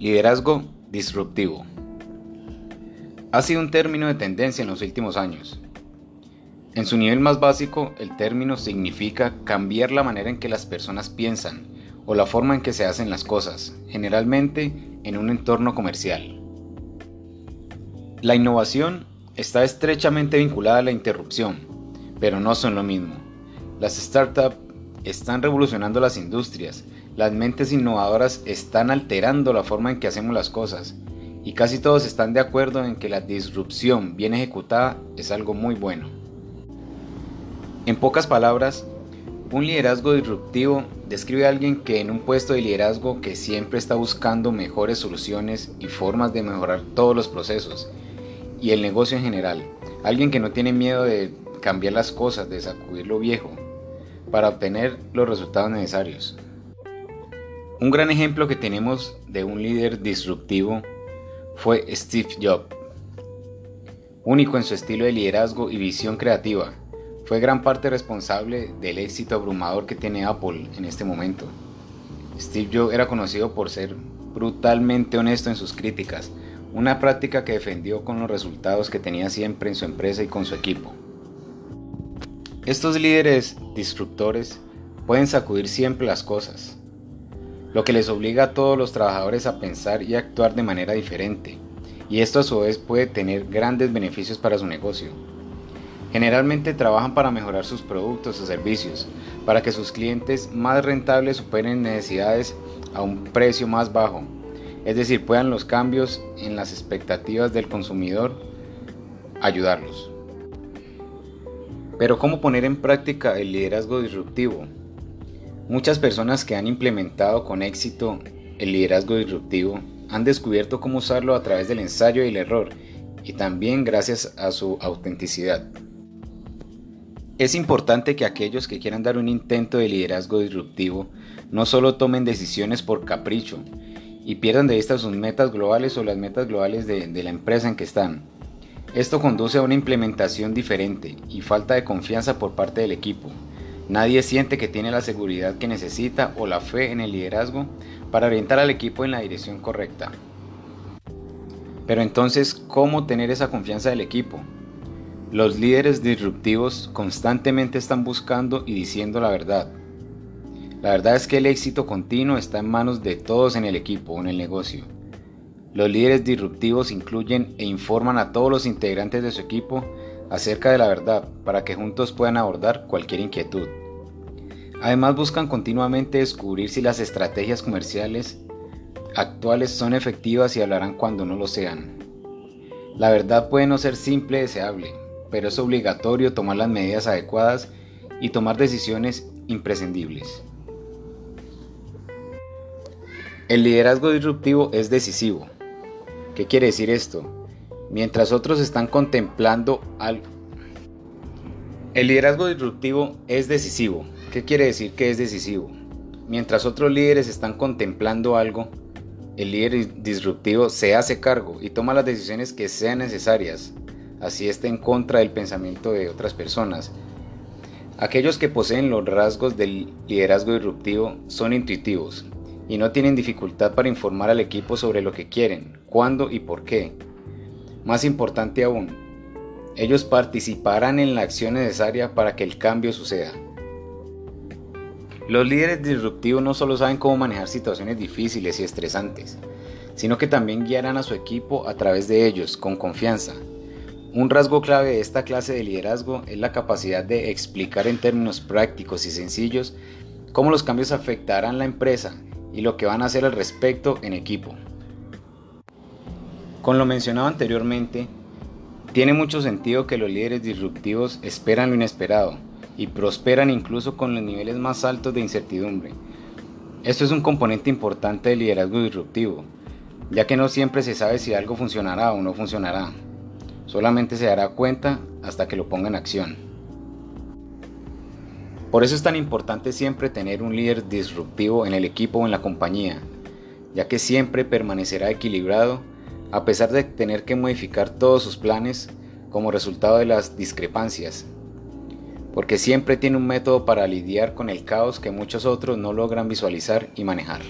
Liderazgo disruptivo. Ha sido un término de tendencia en los últimos años. En su nivel más básico, el término significa cambiar la manera en que las personas piensan o la forma en que se hacen las cosas, generalmente en un entorno comercial. La innovación está estrechamente vinculada a la interrupción, pero no son lo mismo. Las startups están revolucionando las industrias, las mentes innovadoras están alterando la forma en que hacemos las cosas, y casi todos están de acuerdo en que la disrupción bien ejecutada es algo muy bueno. En pocas palabras, un liderazgo disruptivo describe a alguien que en un puesto de liderazgo que siempre está buscando mejores soluciones y formas de mejorar todos los procesos y el negocio en general. Alguien que no tiene miedo de cambiar las cosas, de sacudir lo viejo, para obtener los resultados necesarios. Un gran ejemplo que tenemos de un líder disruptivo fue Steve Jobs. Único en su estilo de liderazgo y visión creativa, fue gran parte responsable del éxito abrumador que tiene Apple en este momento. Steve Jobs era conocido por ser brutalmente honesto en sus críticas, una práctica que defendió con los resultados que tenía siempre en su empresa y con su equipo. Estos líderes disruptores pueden sacudir siempre las cosas, lo que les obliga a todos los trabajadores a pensar y actuar de manera diferente, y esto a su vez puede tener grandes beneficios para su negocio. Generalmente trabajan para mejorar sus productos o servicios, para que sus clientes más rentables superen necesidades a un precio más bajo, es decir, puedan los cambios en las expectativas del consumidor ayudarlos. Pero ¿cómo poner en práctica el liderazgo disruptivo? Muchas personas que han implementado con éxito el liderazgo disruptivo han descubierto cómo usarlo a través del ensayo y el error y también gracias a su autenticidad. Es importante que aquellos que quieran dar un intento de liderazgo disruptivo no solo tomen decisiones por capricho y pierdan de vista sus metas globales o las metas globales de, de la empresa en que están, esto conduce a una implementación diferente y falta de confianza por parte del equipo. Nadie siente que tiene la seguridad que necesita o la fe en el liderazgo para orientar al equipo en la dirección correcta. Pero entonces, ¿cómo tener esa confianza del equipo? Los líderes disruptivos constantemente están buscando y diciendo la verdad. La verdad es que el éxito continuo está en manos de todos en el equipo o en el negocio. Los líderes disruptivos incluyen e informan a todos los integrantes de su equipo acerca de la verdad para que juntos puedan abordar cualquier inquietud. Además buscan continuamente descubrir si las estrategias comerciales actuales son efectivas y hablarán cuando no lo sean. La verdad puede no ser simple y deseable, pero es obligatorio tomar las medidas adecuadas y tomar decisiones imprescindibles. El liderazgo disruptivo es decisivo, ¿Qué quiere decir esto? Mientras otros están contemplando algo. El liderazgo disruptivo es decisivo. ¿Qué quiere decir que es decisivo? Mientras otros líderes están contemplando algo, el líder disruptivo se hace cargo y toma las decisiones que sean necesarias, así esté en contra del pensamiento de otras personas. Aquellos que poseen los rasgos del liderazgo disruptivo son intuitivos, y no tienen dificultad para informar al equipo sobre lo que quieren, cuándo y por qué. Más importante aún, ellos participarán en la acción necesaria para que el cambio suceda. Los líderes disruptivos no solo saben cómo manejar situaciones difíciles y estresantes, sino que también guiarán a su equipo a través de ellos, con confianza. Un rasgo clave de esta clase de liderazgo es la capacidad de explicar en términos prácticos y sencillos cómo los cambios afectarán la empresa y lo que van a hacer al respecto en equipo. Con lo mencionado anteriormente, tiene mucho sentido que los líderes disruptivos esperan lo inesperado y prosperan incluso con los niveles más altos de incertidumbre. Esto es un componente importante del liderazgo disruptivo, ya que no siempre se sabe si algo funcionará o no funcionará. Solamente se dará cuenta hasta que lo ponga en acción. Por eso es tan importante siempre tener un líder disruptivo en el equipo o en la compañía, ya que siempre permanecerá equilibrado a pesar de tener que modificar todos sus planes como resultado de las discrepancias, porque siempre tiene un método para lidiar con el caos que muchos otros no logran visualizar y manejar.